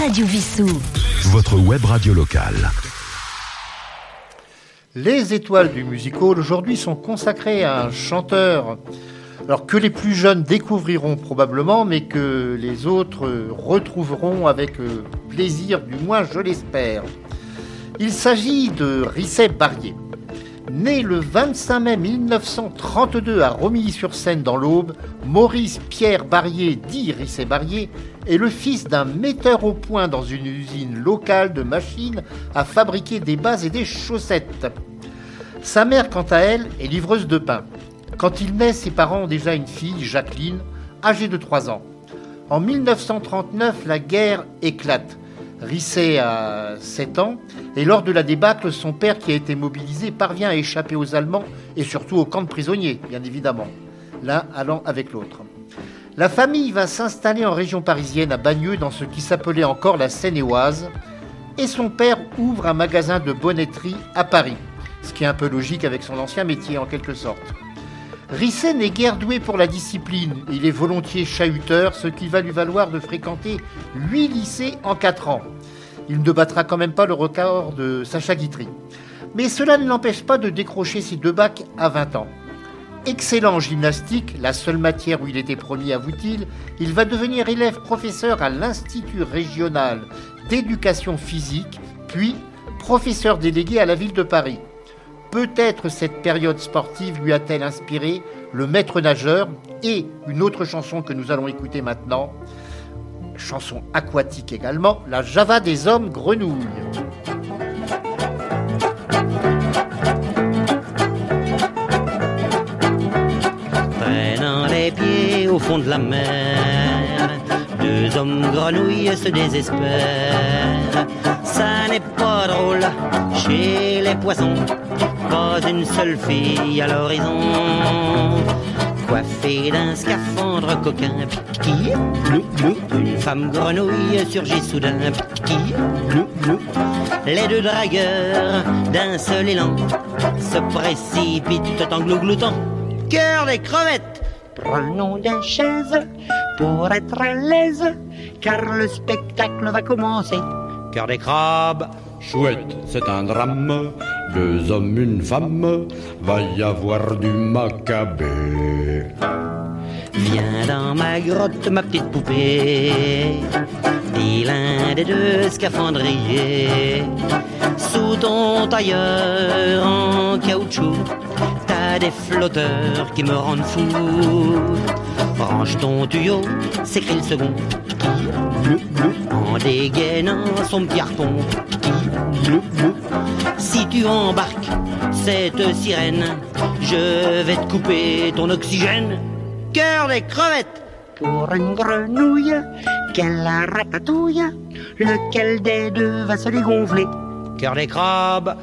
Radio Vissou. Votre web radio locale. Les étoiles du music hall aujourd'hui sont consacrées à un chanteur alors que les plus jeunes découvriront probablement, mais que les autres retrouveront avec euh, plaisir, du moins je l'espère. Il s'agit de Risset Barrier. Né le 25 mai 1932 à Romilly-sur-Seine dans l'Aube, Maurice Pierre Barrier, dit Risset Barrier, est le fils d'un metteur au point dans une usine locale de machines à fabriquer des bases et des chaussettes. Sa mère, quant à elle, est livreuse de pain. Quand il naît, ses parents ont déjà une fille, Jacqueline, âgée de 3 ans. En 1939, la guerre éclate. Risset a 7 ans, et lors de la débâcle, son père, qui a été mobilisé, parvient à échapper aux Allemands et surtout au camp de prisonniers, bien évidemment, l'un allant avec l'autre. La famille va s'installer en région parisienne, à Bagneux, dans ce qui s'appelait encore la Seine-et-Oise, et son père ouvre un magasin de bonnetterie à Paris, ce qui est un peu logique avec son ancien métier en quelque sorte. Risset n'est guère doué pour la discipline. Il est volontiers chahuteur, ce qui va lui valoir de fréquenter huit lycées en quatre ans. Il ne battra quand même pas le record de Sacha Guitry. Mais cela ne l'empêche pas de décrocher ses deux bacs à 20 ans. Excellent en gymnastique, la seule matière où il était premier, avoue-t-il, il va devenir élève professeur à l'Institut régional d'éducation physique, puis professeur délégué à la ville de Paris. Peut-être cette période sportive lui a-t-elle inspiré Le Maître nageur et une autre chanson que nous allons écouter maintenant, chanson aquatique également, la Java des hommes grenouilles. Les pieds au fond de la mer, deux hommes grenouilles se désespèrent. Ça n'est pas drôle chez les poissons pas une seule fille à l'horizon. Coiffée d'un scaphandre coquin, qui Une femme grenouille surgit soudain, qui Les deux dragueurs, d'un seul élan, se précipitent en glougloutant. Cœur des crevettes, prenons des chaises pour être à l'aise, car le spectacle va commencer. Cœur des crabes, chouette, c'est un drame deux hommes, une femme, va y avoir du macabé. Viens dans ma grotte, ma petite poupée, dis l'un des deux scaphandriers. Sous ton tailleur en caoutchouc, t'as des flotteurs qui me rendent fou. Branche ton tuyau, s'écrit le second, en dégainant son petit harpon. Si tu embarques cette sirène, je vais te couper ton oxygène. Cœur des crevettes pour une grenouille, quelle ratatouille, lequel des deux va se dégonfler? Cœur des crabes,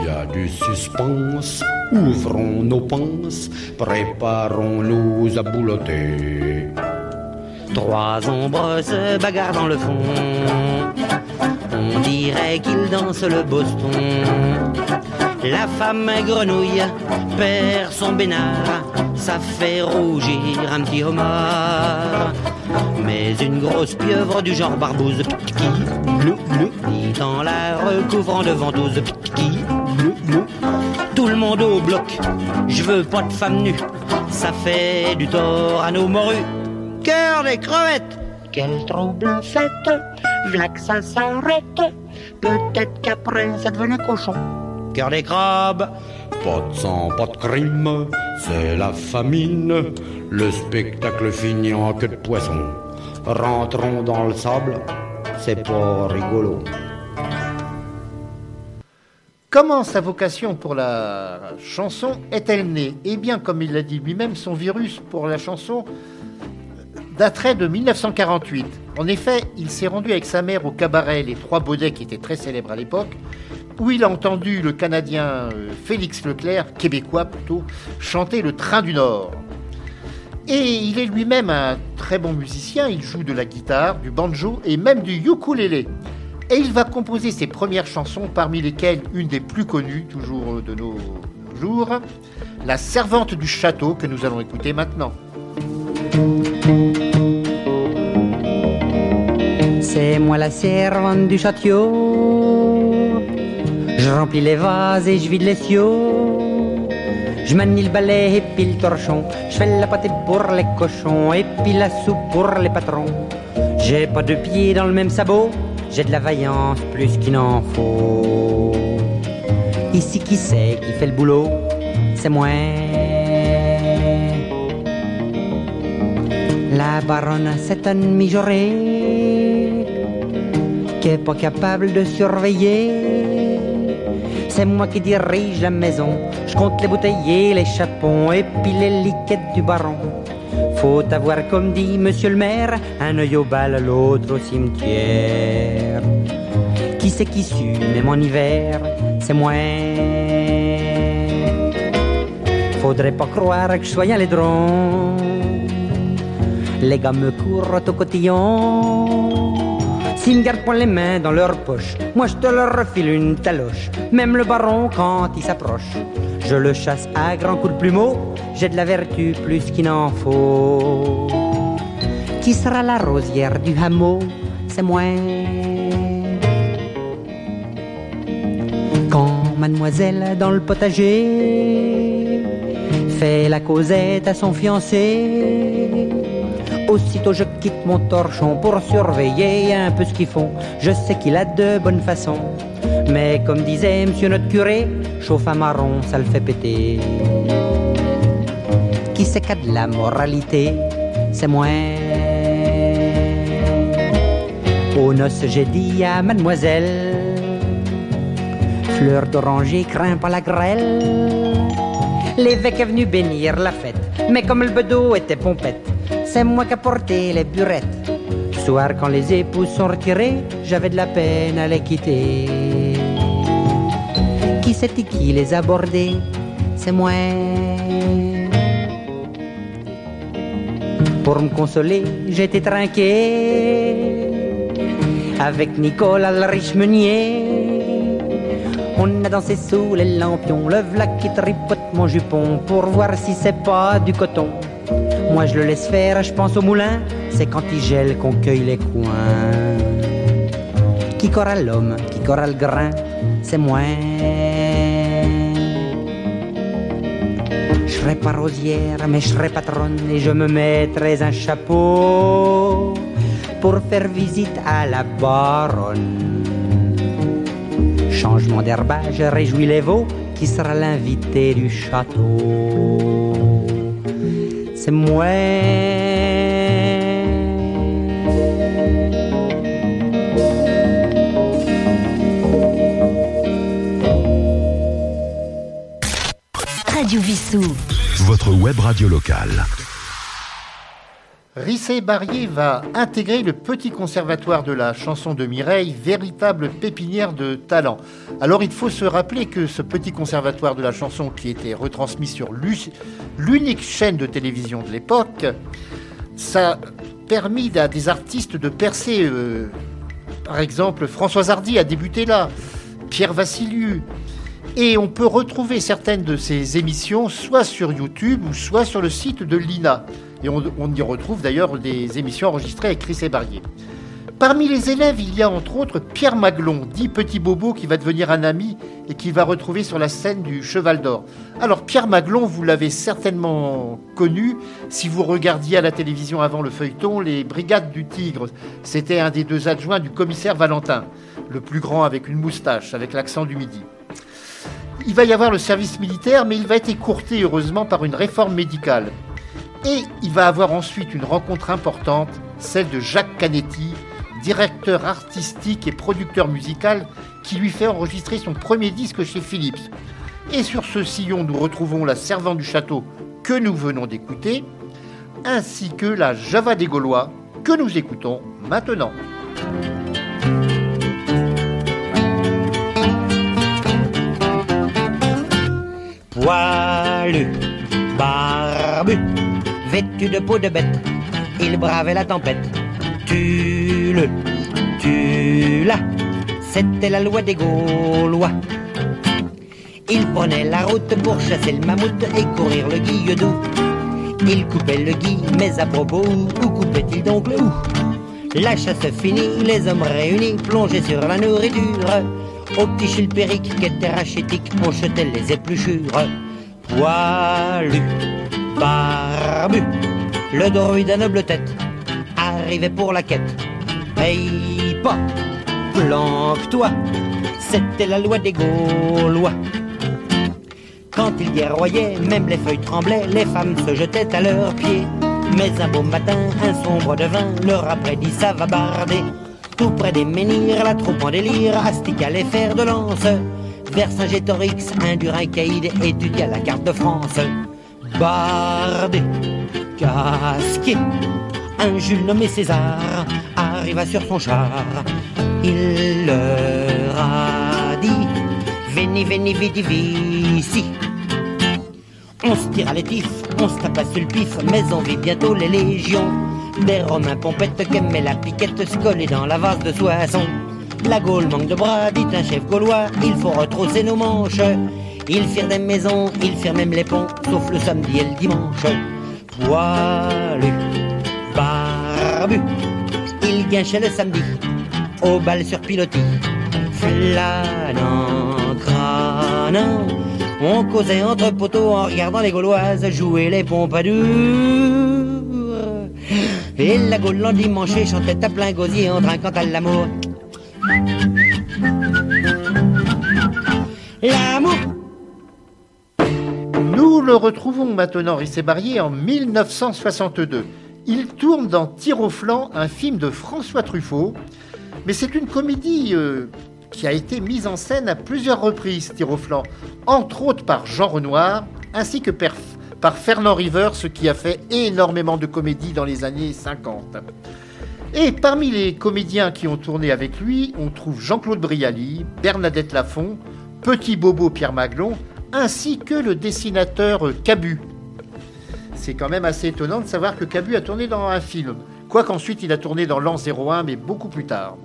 il y a du suspense, ouvrons nos panses, préparons-nous à boulotter. Trois ombres se bagarrent dans le fond. On dirait qu'ils dansent le Boston. La femme grenouille perd son bénard, ça fait rougir un petit homard. Mais une grosse pieuvre du genre barbouze qui dit en la recouvrant de ventouse qui tout le monde au bloc. Je veux pas de femme nue, ça fait du tort à nos morues cœur des crevettes. Quel trouble fête, v'là que ça s'arrête. Peut-être qu'après ça devenait cochon. Cœur des crabes. Pas de sang, pas de crime, c'est la famine. Le spectacle finit en queue de poisson. Rentrons dans le sable, c'est pas rigolo. Comment sa vocation pour la chanson est-elle née? Eh bien, comme il l'a dit lui-même, son virus pour la chanson daterait de 1948. En effet, il s'est rendu avec sa mère au cabaret Les Trois Baudets, qui était très célèbre à l'époque, où il a entendu le Canadien euh, Félix Leclerc, québécois plutôt, chanter Le Train du Nord. Et il est lui-même un très bon musicien, il joue de la guitare, du banjo et même du ukulélé. Et il va composer ses premières chansons, parmi lesquelles une des plus connues, toujours de nos jours, La Servante du Château, que nous allons écouter maintenant. C'est moi la servante du château. Je remplis les vases et je vide les siots. Je manie le balai et puis le torchon. Je fais la pâté pour les cochons et puis la soupe pour les patrons. J'ai pas de pieds dans le même sabot. J'ai de la vaillance plus qu'il n'en faut. Ici qui c'est qui fait le boulot? C'est moi. La baronne, c'est un mijauré pas capable de surveiller. C'est moi qui dirige la maison. Je compte les bouteilles les chapons et puis les liquettes du baron. Faut avoir, comme dit monsieur le maire, un œil au bal, l'autre au cimetière. Qui c'est qui sue, même en hiver, c'est moi. Faudrait pas croire que je sois un laidron. Les gars me courent au cotillon. S'ils ne gardent pas les mains dans leurs poches, moi je te leur refile une taloche. Même le baron quand il s'approche, je le chasse à grands coups de plumeau. J'ai de la vertu plus qu'il n'en faut. Qui sera la rosière du hameau? C'est moi. Quand mademoiselle dans le potager fait la causette à son fiancé, Aussitôt je quitte mon torchon pour surveiller un peu ce qu'ils font. Je sais qu'il a de bonnes façons. Mais comme disait monsieur notre curé, chauffe un marron, ça le fait péter. Qui c'est qu'a de la moralité? C'est moi. Aux noces, j'ai dit à mademoiselle, fleur d'oranger, craint pas la grêle. L'évêque est venu bénir la fête, mais comme le bedeau était pompette, c'est moi qui porté les burettes. Soir, quand les épouses sont retirées, j'avais de la peine à les quitter. Qui c'était qui les a bordés C'est moi. Pour me consoler, j'étais trinqué avec Nicolas le riche meunier. On a dansé sous les lampions, le v'là qui tripote mon jupon pour voir si c'est pas du coton. Moi je le laisse faire, je pense au moulin, c'est quand il gèle qu'on cueille les coins. Qui corra l'homme, qui corra le grain, c'est moi. Je serai pas rosière, mais je serai patronne et je me mettrai un chapeau pour faire visite à la baronne. Changement d'herbage réjouit les veaux, qui sera l'invité du château c'est moi. Radio Vissou. Votre web radio locale. Rissé Barrier va intégrer le petit conservatoire de la chanson de Mireille, véritable pépinière de talent. Alors il faut se rappeler que ce petit conservatoire de la chanson qui était retransmis sur l'unique chaîne de télévision de l'époque, ça a permis à des artistes de percer. Euh, par exemple, Françoise Hardy a débuté là, Pierre Vassiliou. Et on peut retrouver certaines de ces émissions soit sur YouTube ou soit sur le site de l'INA. Et on, y retrouve d'ailleurs des émissions enregistrées avec Chris et Barrier. Parmi les élèves, il y a entre autres Pierre Maglon, dit Petit Bobo, qui va devenir un ami et qui va retrouver sur la scène du Cheval d'Or. Alors Pierre Maglon, vous l'avez certainement connu si vous regardiez à la télévision avant le feuilleton les Brigades du Tigre. C'était un des deux adjoints du commissaire Valentin, le plus grand avec une moustache, avec l'accent du midi. Il va y avoir le service militaire, mais il va être écourté heureusement par une réforme médicale. Et il va avoir ensuite une rencontre importante, celle de Jacques Canetti, directeur artistique et producteur musical, qui lui fait enregistrer son premier disque chez Philips. Et sur ce sillon, nous retrouvons la servante du château que nous venons d'écouter, ainsi que la Java des Gaulois que nous écoutons maintenant. Poilu, barbu vêtu de peau de bête, il bravait la tempête. Tu le, tu l'as, c'était la loi des Gaulois. Il prenait la route pour chasser le mammouth et courir le guilledou. Il coupait le gui, mais à propos, où coupait-il donc le hou La chasse finie, les hommes réunis, plongés sur la nourriture. Au petit chilpéric qui était rachitique, on les épluchures. Poilu, barbu, le druide à noble tête, arrivait pour la quête. Paye pas, planque-toi, c'était la loi des Gaulois. Quand il guerroyait, même les feuilles tremblaient, les femmes se jetaient à leurs pieds. Mais un beau matin, un sombre devin leur a prédit ça va barder. Tout près des menhirs, la troupe en délire, astica les fers de lance. Vers Saint-Gétorix, un Duracaïde étudia la carte de France. Bardé, casqué, un Jules nommé César arriva sur son char. Il leur a dit Veni, veni, vidi, vici. On se tire à l'étif, on se tape sur le mais on vit bientôt les légions. Des Romains pompettes qu'aimaient la piquette se coller dans la vase de soissons. La Gaule manque de bras, dit un chef gaulois, il faut retrousser nos manches. Ils firent des maisons, ils firent même les ponts, sauf le samedi et le dimanche. Poilu, barbu, ils guinchaient le samedi, au bal sur pilotis. Flânant, on causait entre poteaux en regardant les Gauloises jouer les pompadours. Et la Gaule l'endimanché chantait à plein gosier en trinquant à l'amour. L'amour le retrouvons maintenant, Rissé Barrier, en 1962. Il tourne dans Tir au un film de François Truffaut. Mais c'est une comédie euh, qui a été mise en scène à plusieurs reprises, Tir entre autres par Jean Renoir, ainsi que par, Fernand Rivers, ce qui a fait énormément de comédies dans les années 50. Et parmi les comédiens qui ont tourné avec lui, on trouve Jean-Claude Brialy, Bernadette Lafont, Petit Bobo Pierre Maglon, ainsi que le dessinateur Cabu. C'est quand même assez étonnant de savoir que Cabu a tourné dans un film, quoiqu'ensuite il a tourné dans l'an 01, mais beaucoup plus tard.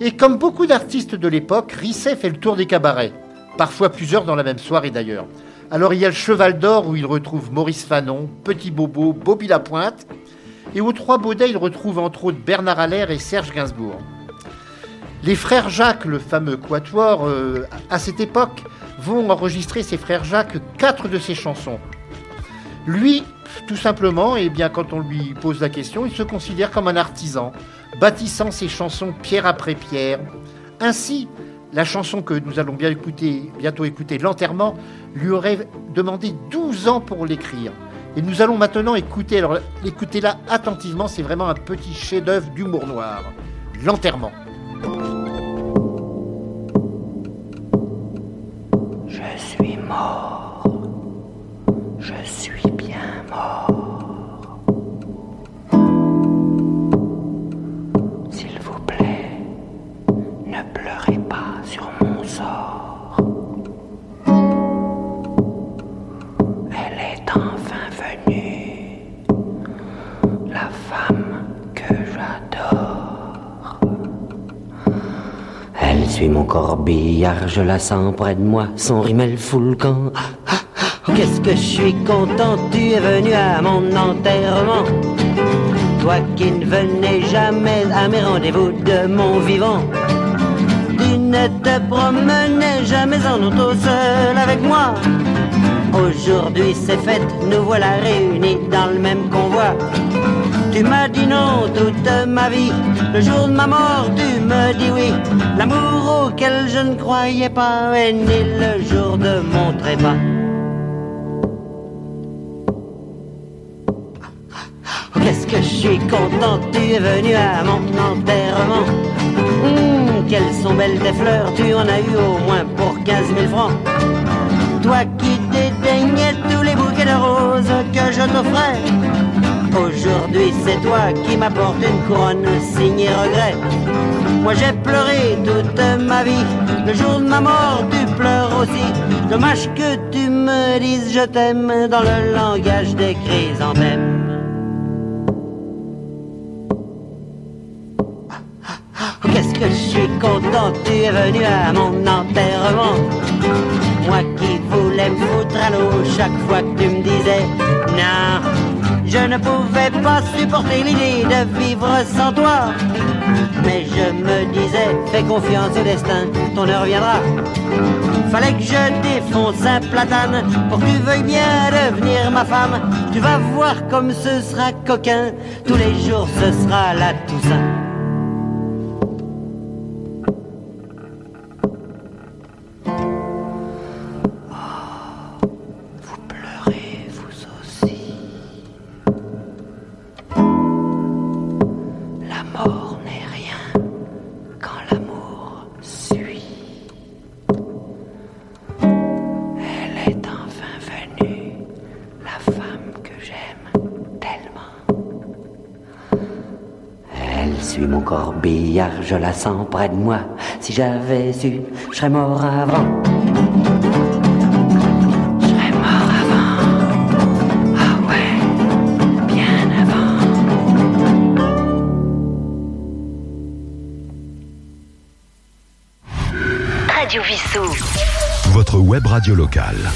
Et comme beaucoup d'artistes de l'époque, Risset fait le tour des cabarets, parfois plusieurs dans la même soirée d'ailleurs. Alors il y a le Cheval d'Or où il retrouve Maurice Fanon, Petit Bobo, Bobby Lapointe, et aux Trois Baudets il retrouve entre autres Bernard Allaire et Serge Gainsbourg. Les frères Jacques, le fameux quatuor, euh, à cette époque, vont enregistrer ses frères Jacques quatre de ses chansons. Lui, tout simplement, et eh bien quand on lui pose la question, il se considère comme un artisan, bâtissant ses chansons pierre après pierre. Ainsi, la chanson que nous allons écouter, bientôt écouter, L'enterrement, lui aurait demandé 12 ans pour l'écrire. Et nous allons maintenant écouter, alors écoutez-la attentivement, c'est vraiment un petit chef-d'œuvre d'humour noir. L'enterrement. Mort. Je suis bien mort. Suit mon corbillard, je la sens près de moi, son rimel fout le ah, ah, Qu'est-ce que je suis content, tu es venu à mon enterrement. Toi qui ne venais jamais à mes rendez-vous de mon vivant. Tu ne te promenais jamais en auto seul avec moi. Aujourd'hui c'est fête, nous voilà réunis dans le même convoi. Tu m'as dit non toute ma vie, le jour de ma mort tu me dis oui. L'amour auquel je ne croyais pas est né le jour de mon trépas. Qu'est-ce que je suis content, tu es venu à mon enterrement. Hum, quelles sont belles tes fleurs, tu en as eu au moins pour 15 000 francs. Toi qui dédaignais tous les bouquets de roses que je t'offrais. Aujourd'hui c'est toi qui m'apporte une couronne signée regret. Moi j'ai pleuré toute ma vie, le jour de ma mort tu pleures aussi. Dommage que tu me dises je t'aime dans le langage des chrysanthèmes. Qu'est-ce que je suis content, tu es venu à mon enterrement. Moi qui voulais me foutre à l'eau chaque fois que tu me disais non, Je ne pouvais pas supporter l'idée de vivre sans toi. Mais je me disais, fais confiance au destin, ton heure viendra. Fallait que je défonce un platane pour que tu veuilles bien devenir ma femme. Tu vas voir comme ce sera coquin, tous les jours ce sera la Toussaint. Je la sens près de moi. Si j'avais su, je serais mort avant. Je serais mort avant. Ah ouais, bien avant. Radio Vissou. Votre web radio locale.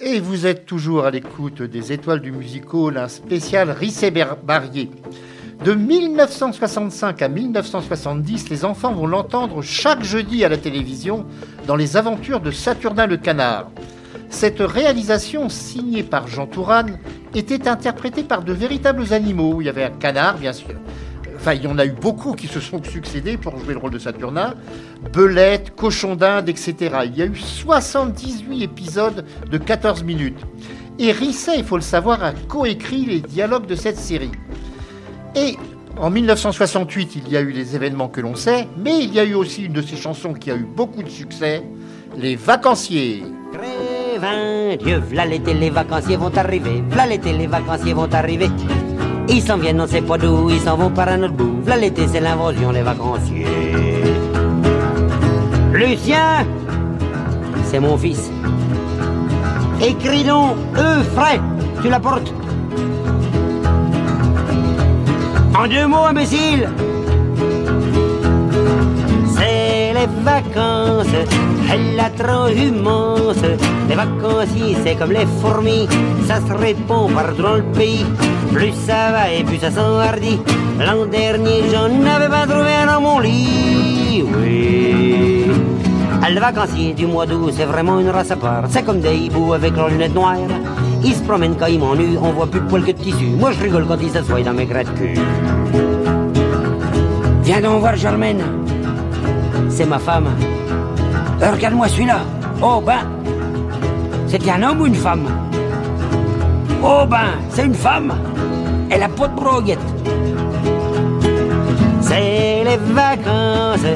Et vous êtes toujours à l'écoute des étoiles du musical, un spécial Rissé Barrier. De 1965 à 1970, les enfants vont l'entendre chaque jeudi à la télévision dans les aventures de Saturnin le Canard. Cette réalisation, signée par Jean Tourane, était interprétée par de véritables animaux. Il y avait un canard, bien sûr. Enfin, il y en a eu beaucoup qui se sont succédés pour jouer le rôle de Saturnin. Belette, cochon d'Inde, etc. Il y a eu 78 épisodes de 14 minutes. Et Risset, il faut le savoir, a coécrit les dialogues de cette série. Et en 1968, il y a eu les événements que l'on sait, mais il y a eu aussi une de ces chansons qui a eu beaucoup de succès, Les Vacanciers. Grévin, Dieu, v'là l'été, les vacanciers vont arriver, v'là l'été, les vacanciers vont arriver. Ils s'en viennent, on sait pas d'où, ils s'en vont par un autre bout. V'là l'été, c'est l'invasion des vacanciers. Lucien, c'est mon fils. Écris donc, eux, tu la portes En deux mots, imbécile C'est les vacances, elle la trop immense. Les vacanciers, c'est comme les fourmis, ça se répond partout dans le pays. Plus ça va et plus ça s'enhardit. L'an dernier, j'en avais pas trouvé un dans mon lit. Oui. Le vacancier du mois d'août, c'est vraiment une race à part. C'est comme des hiboux avec leurs lunettes noires. Ils se promènent quand ils m'ennuient, on voit plus de poils que de tissu. Moi je rigole quand ils s'assoient dans mes grattes cul. Viens donc voir Germaine. C'est ma femme. Euh, regarde-moi celui-là. Oh ben, c'est un homme ou une femme? Oh ben, c'est une femme. Elle a pas de broguette. C'est les vacances,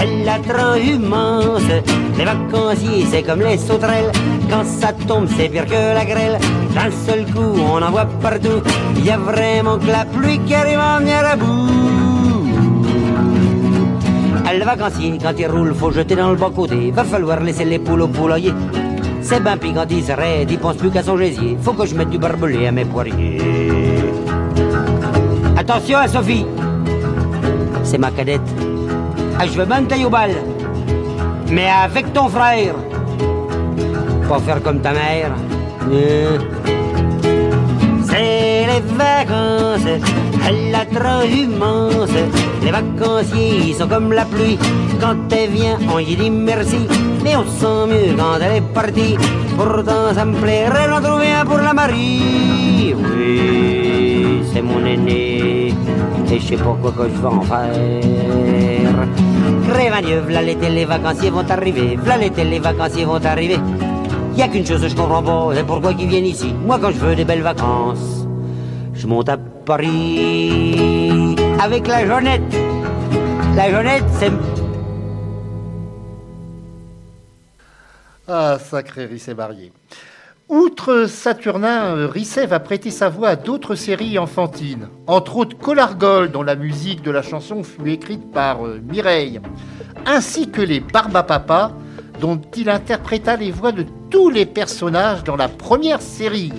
elle la trop immense. Les vacanciers, c'est comme les sauterelles. Quand ça tombe, c'est pire que la grêle. D'un seul coup, on en voit partout. Il y a vraiment que la pluie qui arrive à venir à bout. Le vacancier, quand il roule, faut jeter dans le bas côté. Va falloir laisser les poules au poulailler. C'est ben pis quand il s'arrête, il pense plus qu'à son gésier. Faut que je mette du barbelé à mes poiriers. Attention à Sophie, c'est ma cadette. Ah, je veux tailler au bal, mais avec ton frère. Pas faire comme ta mère. C'est les vacances, la immense. Les vacanciers sont comme la pluie. Quand elle vient, on y dit merci. Mais on sent mieux quand elle est partie. Pourtant, ça me plairait d'en trouver un pour la Marie. Oui, c'est mon aîné et je sais pas quoi que je vais en faire. Dieu, v'là l'été, les vacanciers vont arriver, v'là l'été, les vacanciers vont arriver. Y a qu'une chose je comprends pas, c'est pourquoi ils viennent ici. Moi, quand je veux des belles vacances, je monte à Paris avec la jaunette. La jaunette, c'est Ah, sacré Risset Barrier. Outre Saturnin, euh, Risset va prêter sa voix à d'autres séries enfantines, entre autres Colargol, dont la musique de la chanson fut écrite par euh, Mireille, ainsi que les Barbapapa, dont il interpréta les voix de tous les personnages dans la première série.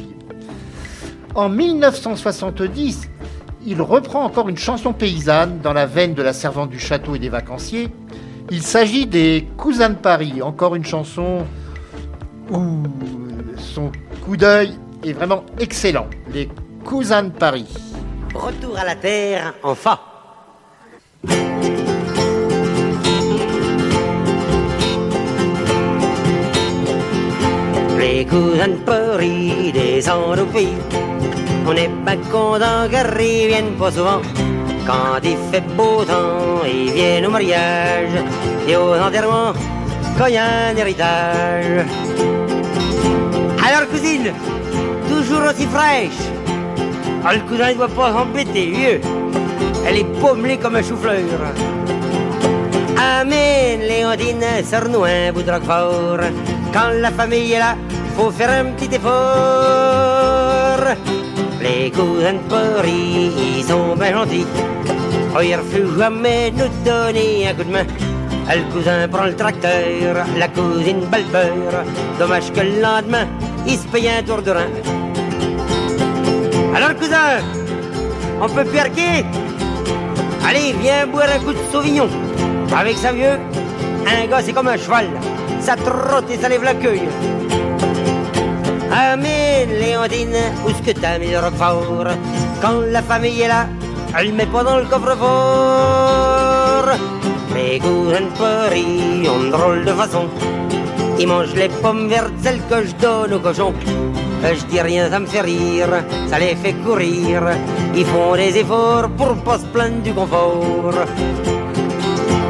En 1970, il reprend encore une chanson paysanne dans la veine de la servante du château et des vacanciers. Il s'agit des Cousins de Paris, encore une chanson où son coup d'œil est vraiment excellent. Les cousins de Paris. Retour à la terre, enfin. Les cousins de Paris descendent au pays. On n'est pas content car ils viennent pas souvent. Quand il fait beau temps, ils viennent au mariage et aux enterrements quand il y a un héritage. Alors cousine, toujours aussi fraîche. Ah, le cousin ne doit pas s'embêter, vieux. Elle est pommelée comme un chou-fleur. Amen, Léondine, bout de roquefort. Quand la famille est là, faut faire un petit effort. Les cousins de Paris, ils sont bien gentils. Oh, ils refusent jamais nous donner un coup de main. Le cousin prend le tracteur, la cousine bat Dommage que le lendemain, il se paye un tour de rein. Alors cousin, on peut perquer Allez, viens boire un coup de sauvignon. Avec sa vieux, un gars c'est comme un cheval. Ça trotte et ça lève la queue. Ah mais où est-ce que t'as mis le roquefort? Quand la famille est là, elle met pas dans le coffre-fort. Cousins de Paris ont drôle de façon. Ils mangent les pommes vertes, celles que je donne aux cochons. Je dis rien, ça me fait rire, ça les fait courir. Ils font des efforts pour pas se plaindre du confort.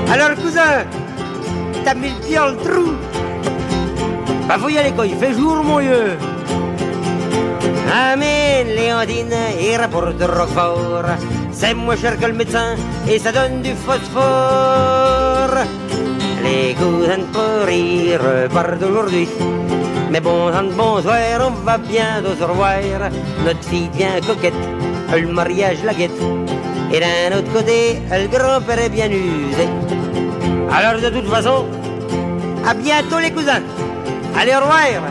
Alors cousin, t'as mis le pied dans le trou Bah faut y aller quand il fait jour mon vieux Amen, Léondine, il rapporte de Roquefort. C'est moins cher que le médecin et ça donne du phosphore. Les cousins de Paris repartent aujourd'hui. Mais bon, bonsoir, on va bientôt se revoir. Notre fille bien coquette, le mariage la guette. Et d'un autre côté, le grand-père est bien usé. Alors de toute façon, à bientôt les cousins. Allez, au revoir.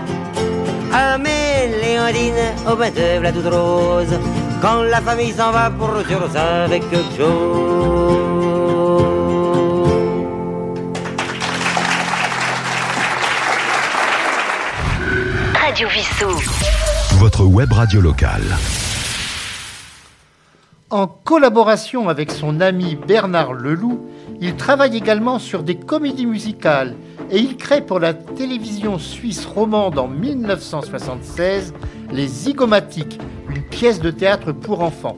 Amen, Léondine, au bain de la toute rose. Quand la famille s'en va pour sur ça avec quelque chose. Radio Vissou. Votre web radio locale. En collaboration avec son ami Bernard Leloup, il travaille également sur des comédies musicales et il crée pour la télévision suisse romande en 1976 Les Zygomatiques, une pièce de théâtre pour enfants.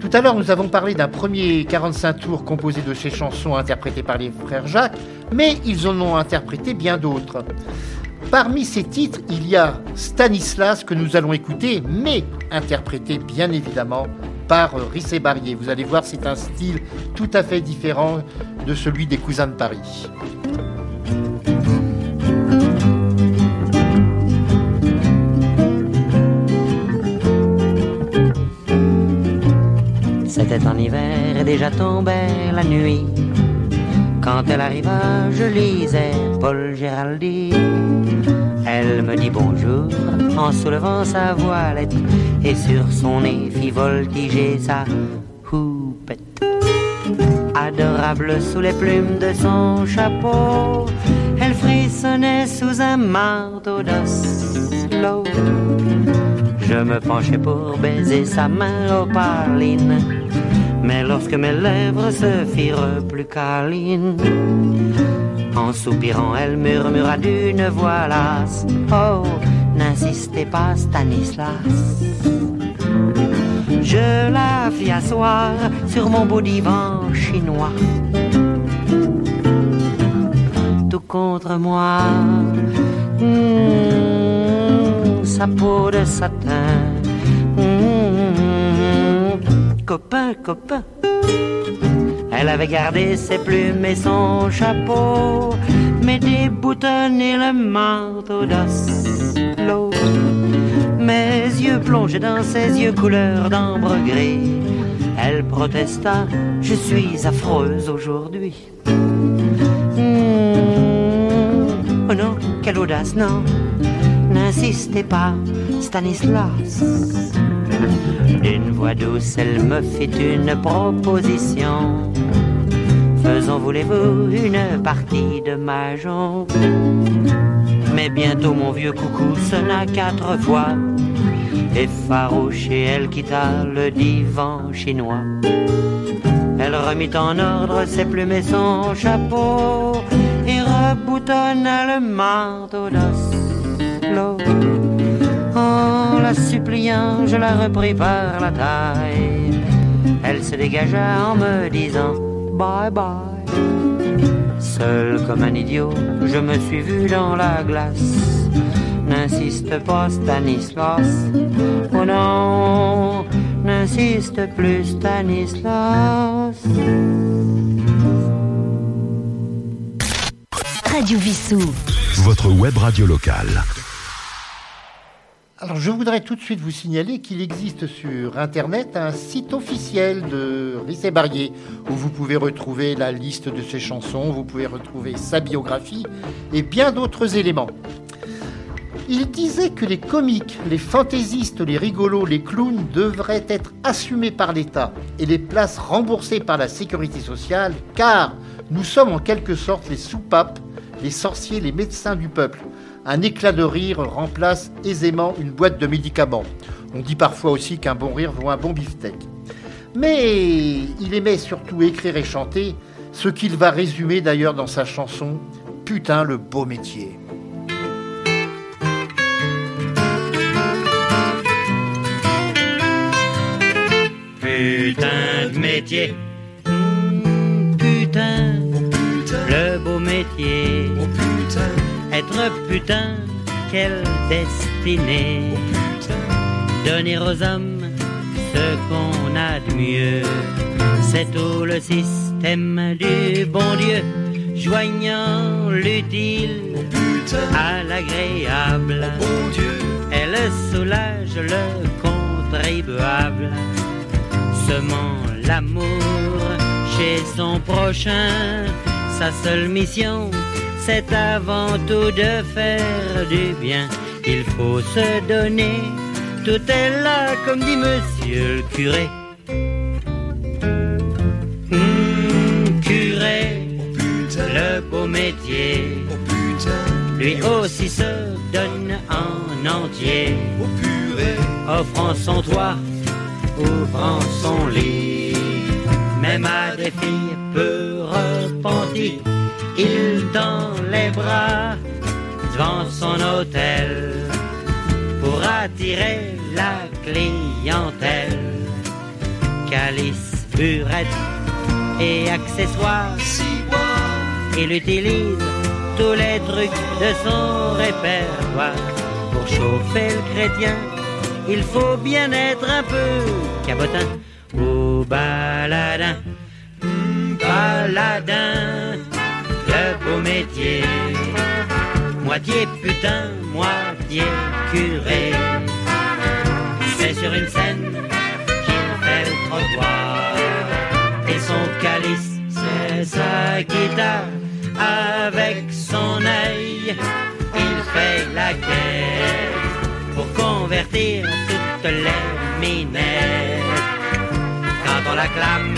Tout à l'heure, nous avons parlé d'un premier 45 tours composé de ces chansons interprétées par les frères Jacques, mais ils en ont interprété bien d'autres. Parmi ces titres, il y a Stanislas que nous allons écouter, mais interprété bien évidemment par Rissé Barrier. Vous allez voir, c'est un style tout à fait différent de celui des Cousins de Paris. C'était en hiver et déjà tombait la nuit. Quand elle arriva, je lisais Paul Géraldi. Elle me dit bonjour en soulevant sa voilette et sur son nez fit voltiger sa houppette. Adorable sous les plumes de son chapeau, elle frissonnait sous un marteau d'oslo. Je me penchais pour baiser sa main opaline, mais lorsque mes lèvres se firent plus câlines, en soupirant, elle murmura d'une voix lasse Oh, n'insistez pas, Stanislas. Je la fis asseoir sur mon beau divan chinois. Tout contre moi, mmh, sa peau de satin. Mmh, copain, copain. Elle avait gardé ses plumes et son chapeau, mais déboutonné le manteau d'Oslo. Mes yeux plongeaient dans ses yeux couleur d'ambre gris. Elle protesta, je suis affreuse aujourd'hui. Hmm. Oh non, quelle audace, non. N'insistez pas, Stanislas. D'une voix douce, elle me fit une proposition. Faisons, voulez-vous, une partie de ma jambe Mais bientôt mon vieux coucou sonna quatre fois. Effarouchée, elle quitta le divan chinois. Elle remit en ordre ses plumes et son chapeau et reboutonna le manteau En la suppliant, je la repris par la taille. Elle se dégagea en me disant bye bye. Seul comme un idiot, je me suis vu dans la glace. N'insiste pas Stanislas, oh non, n'insiste plus Stanislas. Radio Vissou. Votre web radio locale. Alors je voudrais tout de suite vous signaler qu'il existe sur Internet un site officiel de Risset Barrier où vous pouvez retrouver la liste de ses chansons, vous pouvez retrouver sa biographie et bien d'autres éléments. Il disait que les comiques, les fantaisistes, les rigolos, les clowns devraient être assumés par l'État et les places remboursées par la sécurité sociale car nous sommes en quelque sorte les soupapes, les sorciers, les médecins du peuple un éclat de rire remplace aisément une boîte de médicaments. On dit parfois aussi qu'un bon rire vaut un bon beefsteak. Mais il aimait surtout écrire et chanter, ce qu'il va résumer d'ailleurs dans sa chanson Putain le beau métier. Putain de métier, putain, le beau métier. Putain, quelle destinée. Donner aux hommes ce qu'on a de mieux. C'est tout le système du bon Dieu, joignant l'utile à l'agréable. Elle soulage le contribuable, semant l'amour chez son prochain. Sa seule mission, c'est avant tout de faire du bien. Il faut se donner, tout est là, comme dit monsieur le curé. Mmh, curé, le beau métier, lui aussi se donne en entier, offrant son toit, ouvrant son lit, même à des filles peu repenties il tend les bras devant son hôtel pour attirer la clientèle. Calice, burette et accessoires, il utilise tous les trucs de son répertoire pour chauffer le chrétien. Il faut bien être un peu cabotin ou baladin, baladin le métier. Moitié putain, moitié curé. C'est sur une scène qu'il fait le trottoir. Et son calice, c'est sa guitare. Avec son œil, il fait la guerre pour convertir toutes les minettes. Quand on l'acclame,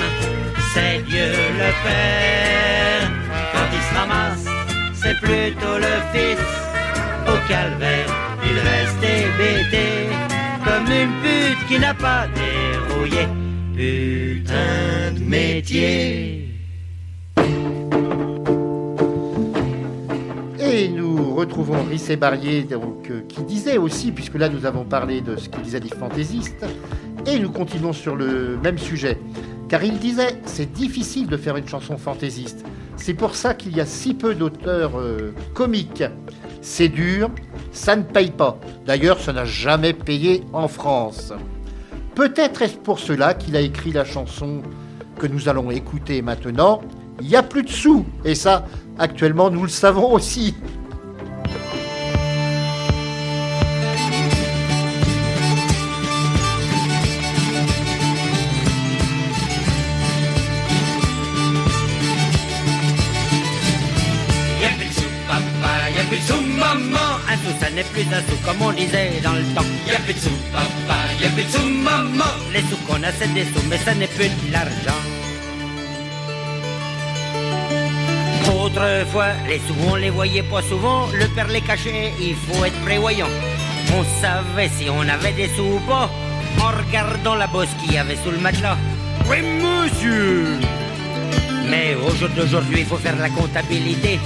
c'est Dieu le Père il se ramasse, c'est plutôt le fils. Au calvaire, il reste hébété, comme une pute qui n'a pas dérouillé. Putain de métier. Et nous retrouvons Risset Barrier donc, euh, qui disait aussi, puisque là nous avons parlé de ce qu'il disait des fantaisistes, et nous continuons sur le même sujet. Car il disait, c'est difficile de faire une chanson fantaisiste. C'est pour ça qu'il y a si peu d'auteurs euh, comiques. C'est dur, ça ne paye pas. D'ailleurs, ça n'a jamais payé en France. Peut-être est-ce pour cela qu'il a écrit la chanson que nous allons écouter maintenant. Il n'y a plus de sous. Et ça, actuellement, nous le savons aussi. Un sou comme on disait dans le temps. Y'a plus de sous, papa, y'a plus de sous, maman. Les sous qu'on a, c'est des sous, mais ça n'est plus de l'argent. Autrefois, les sous on les voyait pas souvent, le père les cachait, il faut être prévoyant. On savait si on avait des sous ou pas, en regardant la bosse qu'il y avait sous le matelas. Oui, monsieur Mais au jour d'aujourd'hui, il faut faire la comptabilité.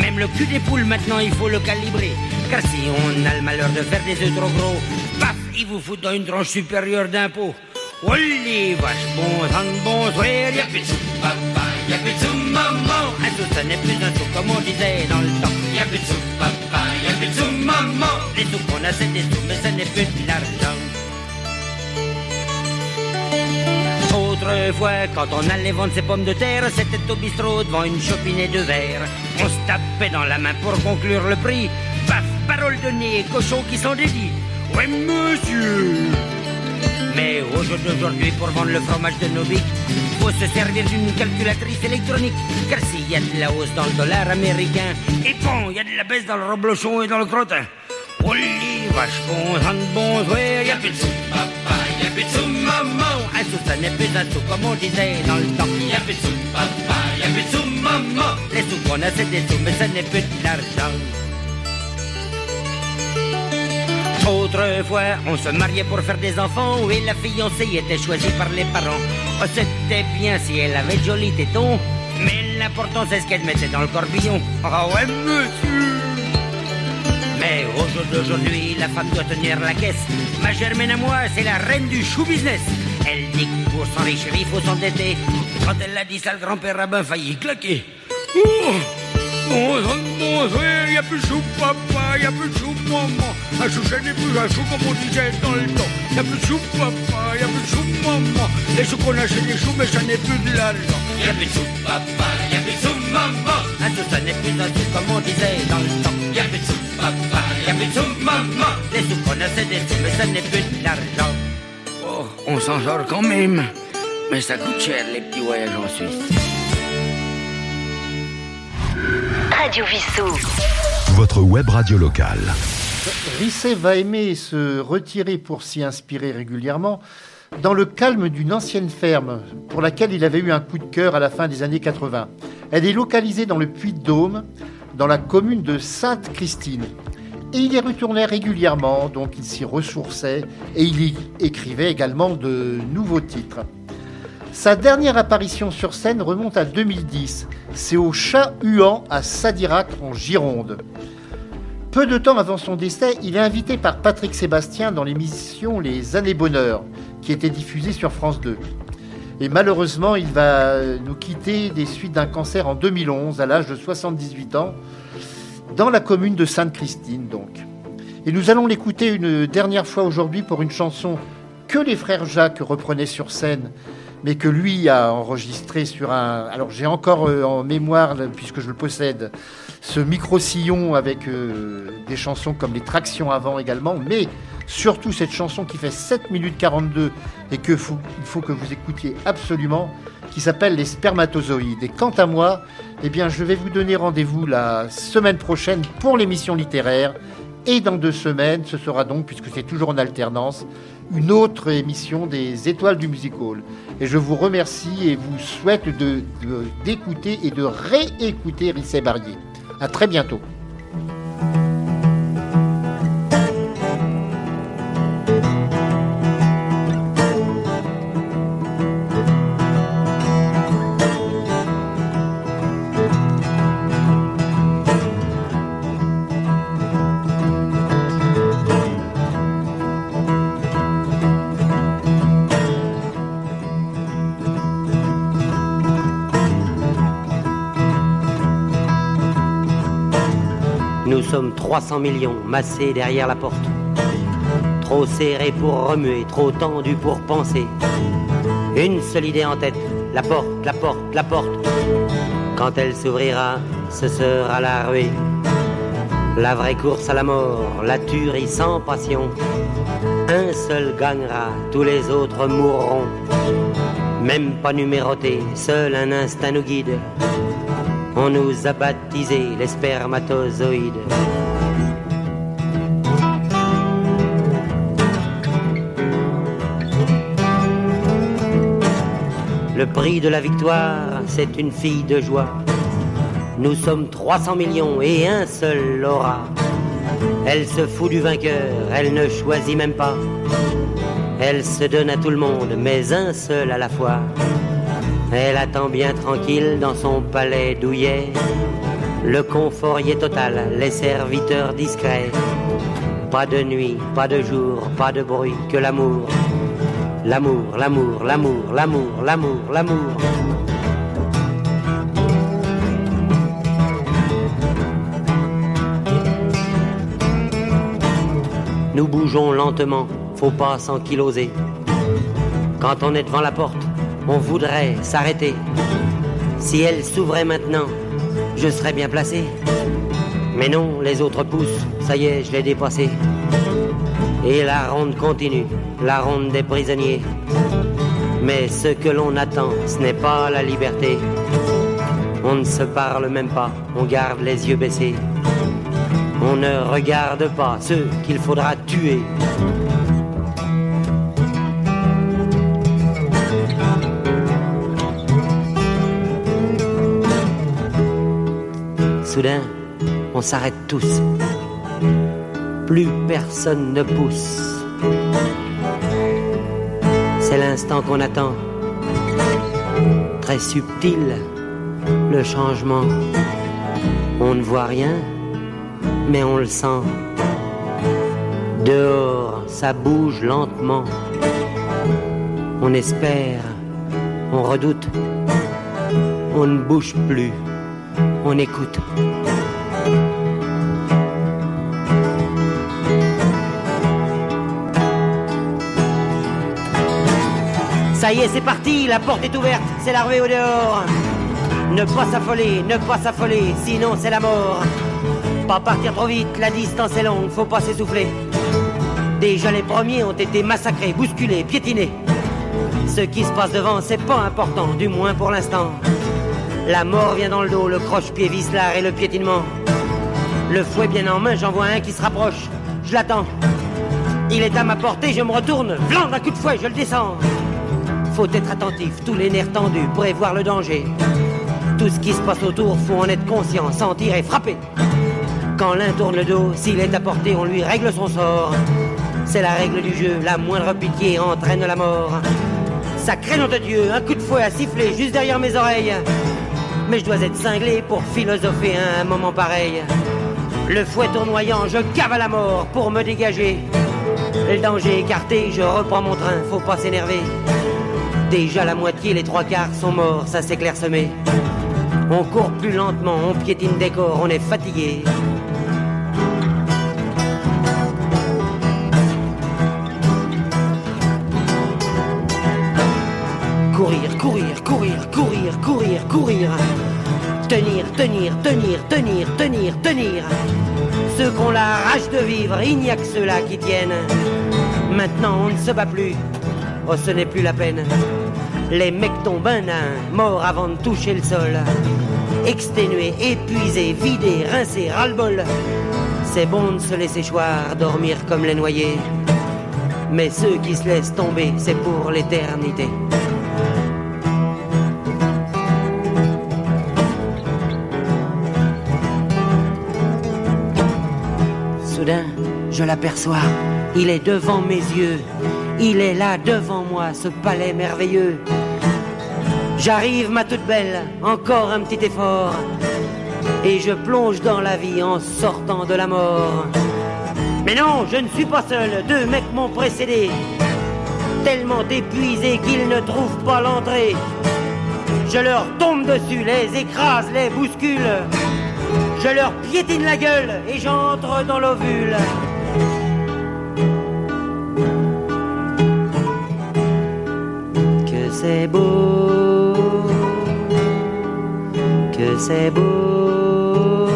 Même le cul des poules, maintenant, il faut le calibrer. Car si on a le malheur de faire des œufs trop gros, paf, il vous fout dans une tranche supérieure d'impôt. Oh les vaches, bon sang, bon soir, y'a plus de papa, y'a plus de sous, maman. Un sou, ça n'est plus un sou, comme on disait dans le temps. Y'a plus de papa, y'a plus de maman. Les sous qu'on a, c'est des sous, mais ça n'est plus de l'argent. Autrefois, quand on allait vendre ses pommes de terre, c'était au bistrot devant une chopinée de verre. On se tapait dans la main pour conclure le prix. Paf, parole de qui s'en dédie. Ouais, monsieur Mais au jour d'aujourd'hui, pour vendre le fromage de Novik, faut se servir d'une calculatrice électronique. Car s'il y a de la hausse dans le dollar américain, et bon, il y a de la baisse dans le reblochon et dans le crottin. Oh les vaches, bon bon soir, y a plus de sous, papa, y a plus de sous, maman. Un sou, ça n'est plus un sou, comme on disait dans le temps. Y a plus de sous, papa, y a plus de sous, maman. Les sous qu'on a, c'est des sous, mais ça n'est plus de l'argent. Autrefois, on se mariait pour faire des enfants et la fiancée était choisie par les parents. Oh, c'était bien si elle avait de jolis tétons, mais l'important c'est ce qu'elle mettait dans le corbillon. Ah ouais, monsieur mais au jour d'aujourd'hui, la femme doit tenir la caisse. Ma Germaine à moi, c'est la reine du show business. Elle dit que pour s'enrichir, il faut s'endetter. Quand elle l'a dit, ça, le grand-père rabbin failli claquer. Oh Bon sang, bon soir, y a plus de chou, papa, y a plus de chou, maman. Un chou, n'est plus un chou comme on disait dans le temps. Y a plus de chou, papa, y a plus de chou, maman. Les choux qu'on a, c'est des choux, mais ça n'est plus de l'argent. Y a plus de chou, papa, y a plus de chou, maman. Un chou, ça n'est plus un chou comme on disait dans le temps. Y a plus de chou, papa, y a plus de chou, maman. Les choux qu'on a, c'est des choux, mais ça n'est plus de l'argent. Oh, on s'en sort quand même. Mais ça coûte cher, les petits voyages en Suisse. Radio Vissou. Votre web radio locale. Risset va aimer se retirer pour s'y inspirer régulièrement dans le calme d'une ancienne ferme pour laquelle il avait eu un coup de cœur à la fin des années 80. Elle est localisée dans le Puy-de-Dôme, dans la commune de Sainte-Christine. Et il y retournait régulièrement, donc il s'y ressourçait et il y écrivait également de nouveaux titres. Sa dernière apparition sur scène remonte à 2010. C'est au Chat Huant à Sadirac en Gironde. Peu de temps avant son décès, il est invité par Patrick Sébastien dans l'émission Les Années Bonheur, qui était diffusée sur France 2. Et malheureusement, il va nous quitter des suites d'un cancer en 2011, à l'âge de 78 ans, dans la commune de Sainte-Christine, donc. Et nous allons l'écouter une dernière fois aujourd'hui pour une chanson que les frères Jacques reprenaient sur scène, mais que lui a enregistré sur un. Alors j'ai encore euh, en mémoire, puisque je le possède, ce micro-sillon avec euh, des chansons comme les tractions avant également, mais surtout cette chanson qui fait 7 minutes 42 et que faut que vous écoutiez absolument, qui s'appelle Les spermatozoïdes. Et quant à moi, eh bien, je vais vous donner rendez-vous la semaine prochaine pour l'émission littéraire. Et dans deux semaines, ce sera donc, puisque c'est toujours en alternance, une autre émission des Étoiles du Music Hall. Et je vous remercie et vous souhaite de- de- d'écouter et de réécouter Risset Barrier. À très bientôt. 300 millions massés derrière la porte. Trop serrés pour remuer, trop tendus pour penser. Une seule idée en tête, la porte, la porte, la porte. Quand elle s'ouvrira, ce sera la ruée. La vraie course à la mort, la tuerie sans passion. Un seul gagnera, tous les autres mourront. Même pas numéroté, seul un instinct nous guide. On nous a baptisés les spermatozoïdes. Prix de la victoire, c'est une fille de joie. Nous sommes 300 millions et un seul Laura. Elle se fout du vainqueur, elle ne choisit même pas. Elle se donne à tout le monde, mais un seul à la fois. Elle attend bien tranquille dans son palais douillet. Le confort y est total, les serviteurs discrets. Pas de nuit, pas de jour, pas de bruit, que l'amour. L'amour, l'amour, l'amour, l'amour, l'amour, l'amour. Nous bougeons lentement, faut pas s'enquiloser. Quand on est devant la porte, on voudrait s'arrêter. Si elle s'ouvrait maintenant, je serais bien placé. Mais non, les autres poussent, ça y est, je l'ai dépassé. Et la ronde continue, la ronde des prisonniers. Mais ce que l'on attend, ce n'est pas la liberté. On ne se parle même pas, on garde les yeux baissés. On ne regarde pas ceux qu'il faudra tuer. Soudain, on s'arrête tous. Plus personne ne pousse. C'est l'instant qu'on attend. Très subtil, le changement. On ne voit rien, mais on le sent. Dehors, ça bouge lentement. On espère, on redoute. On ne bouge plus, on écoute. Ça y est, c'est parti, la porte est ouverte, c'est la ruée au dehors. Ne pas s'affoler, ne pas s'affoler, sinon c'est la mort. Pas partir trop vite, la distance est longue, faut pas s'essouffler. Déjà les premiers ont été massacrés, bousculés, piétinés. Ce qui se passe devant, c'est pas important, du moins pour l'instant. La mort vient dans le dos, le croche-pied vicelard et le piétinement. Le fouet bien en main, j'en vois un qui se rapproche. Je l'attends. Il est à ma portée, je me retourne. Blanc d'un coup de fouet, je le descends. Faut être attentif, tous les nerfs tendus, prévoir le danger. Tout ce qui se passe autour, faut en être conscient, sentir et frapper. Quand l'un tourne le dos, s'il est à portée, on lui règle son sort. C'est la règle du jeu, la moindre pitié entraîne la mort. Sacré nom de Dieu, un coup de fouet a sifflé juste derrière mes oreilles. Mais je dois être cinglé pour philosopher à un moment pareil. Le fouet tournoyant, je cave à la mort pour me dégager. Le danger écarté, je reprends mon train, faut pas s'énerver. Déjà la moitié, les trois quarts sont morts, ça s'est clairsemé. On court plus lentement, on piétine des corps, on est fatigué. Courir, courir, courir, courir, courir, courir. Tenir, tenir, tenir, tenir, tenir, tenir. Ceux qu'on la de vivre, il n'y a que ceux-là qui tiennent. Maintenant on ne se bat plus, oh ce n'est plus la peine. Les mecs tombent un morts avant de toucher le sol. Exténués, épuisés, vidés, rincés, ras-le-bol. C'est bon de se laisser choir, dormir comme les noyés. Mais ceux qui se laissent tomber, c'est pour l'éternité. Soudain, je l'aperçois. Il est devant mes yeux. Il est là devant moi, ce palais merveilleux. J'arrive, ma toute belle, encore un petit effort. Et je plonge dans la vie en sortant de la mort. Mais non, je ne suis pas seul, deux mecs m'ont précédé. Tellement épuisés qu'ils ne trouvent pas l'entrée. Je leur tombe dessus, les écrase, les bouscule. Je leur piétine la gueule et j'entre dans l'ovule. Que c'est beau, c'est beau.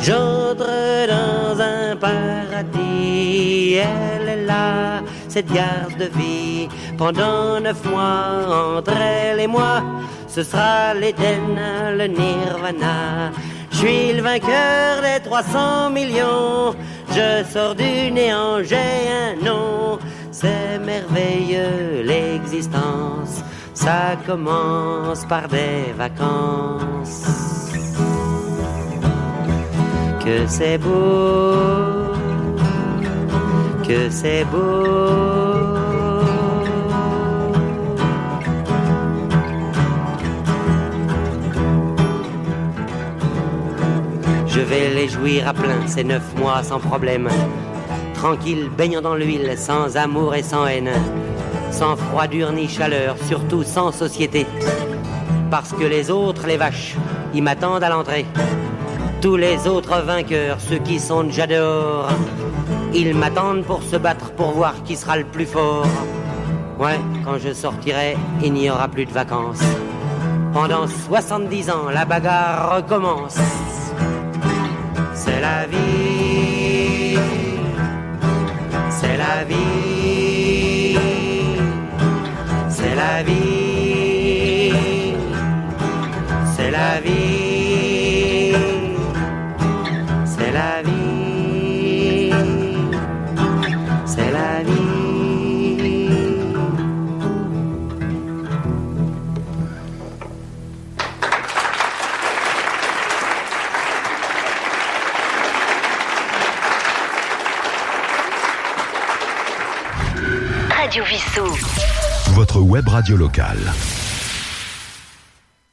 J'entre dans un paradis, elle est là, cette garde de vie. Pendant neuf mois, entre elle et moi, ce sera l'Éden, le Nirvana. Je suis le vainqueur des 300 millions. Je sors du néant, j'ai un nom. C'est merveilleux l'existence. Ça commence par des vacances. Que c'est beau, que c'est beau. Je vais les jouir à plein ces neuf mois sans problème. Tranquille, baignant dans l'huile, sans amour et sans haine. Sans froidure ni chaleur, surtout sans société. Parce que les autres, les vaches, ils m'attendent à l'entrée. Tous les autres vainqueurs, ceux qui sont déjà dehors, ils m'attendent pour se battre, pour voir qui sera le plus fort. Ouais, quand je sortirai, il n'y aura plus de vacances. Pendant 70 ans, la bagarre recommence. C'est la vie, c'est la vie, la vie, c'est la vie, web radio locale.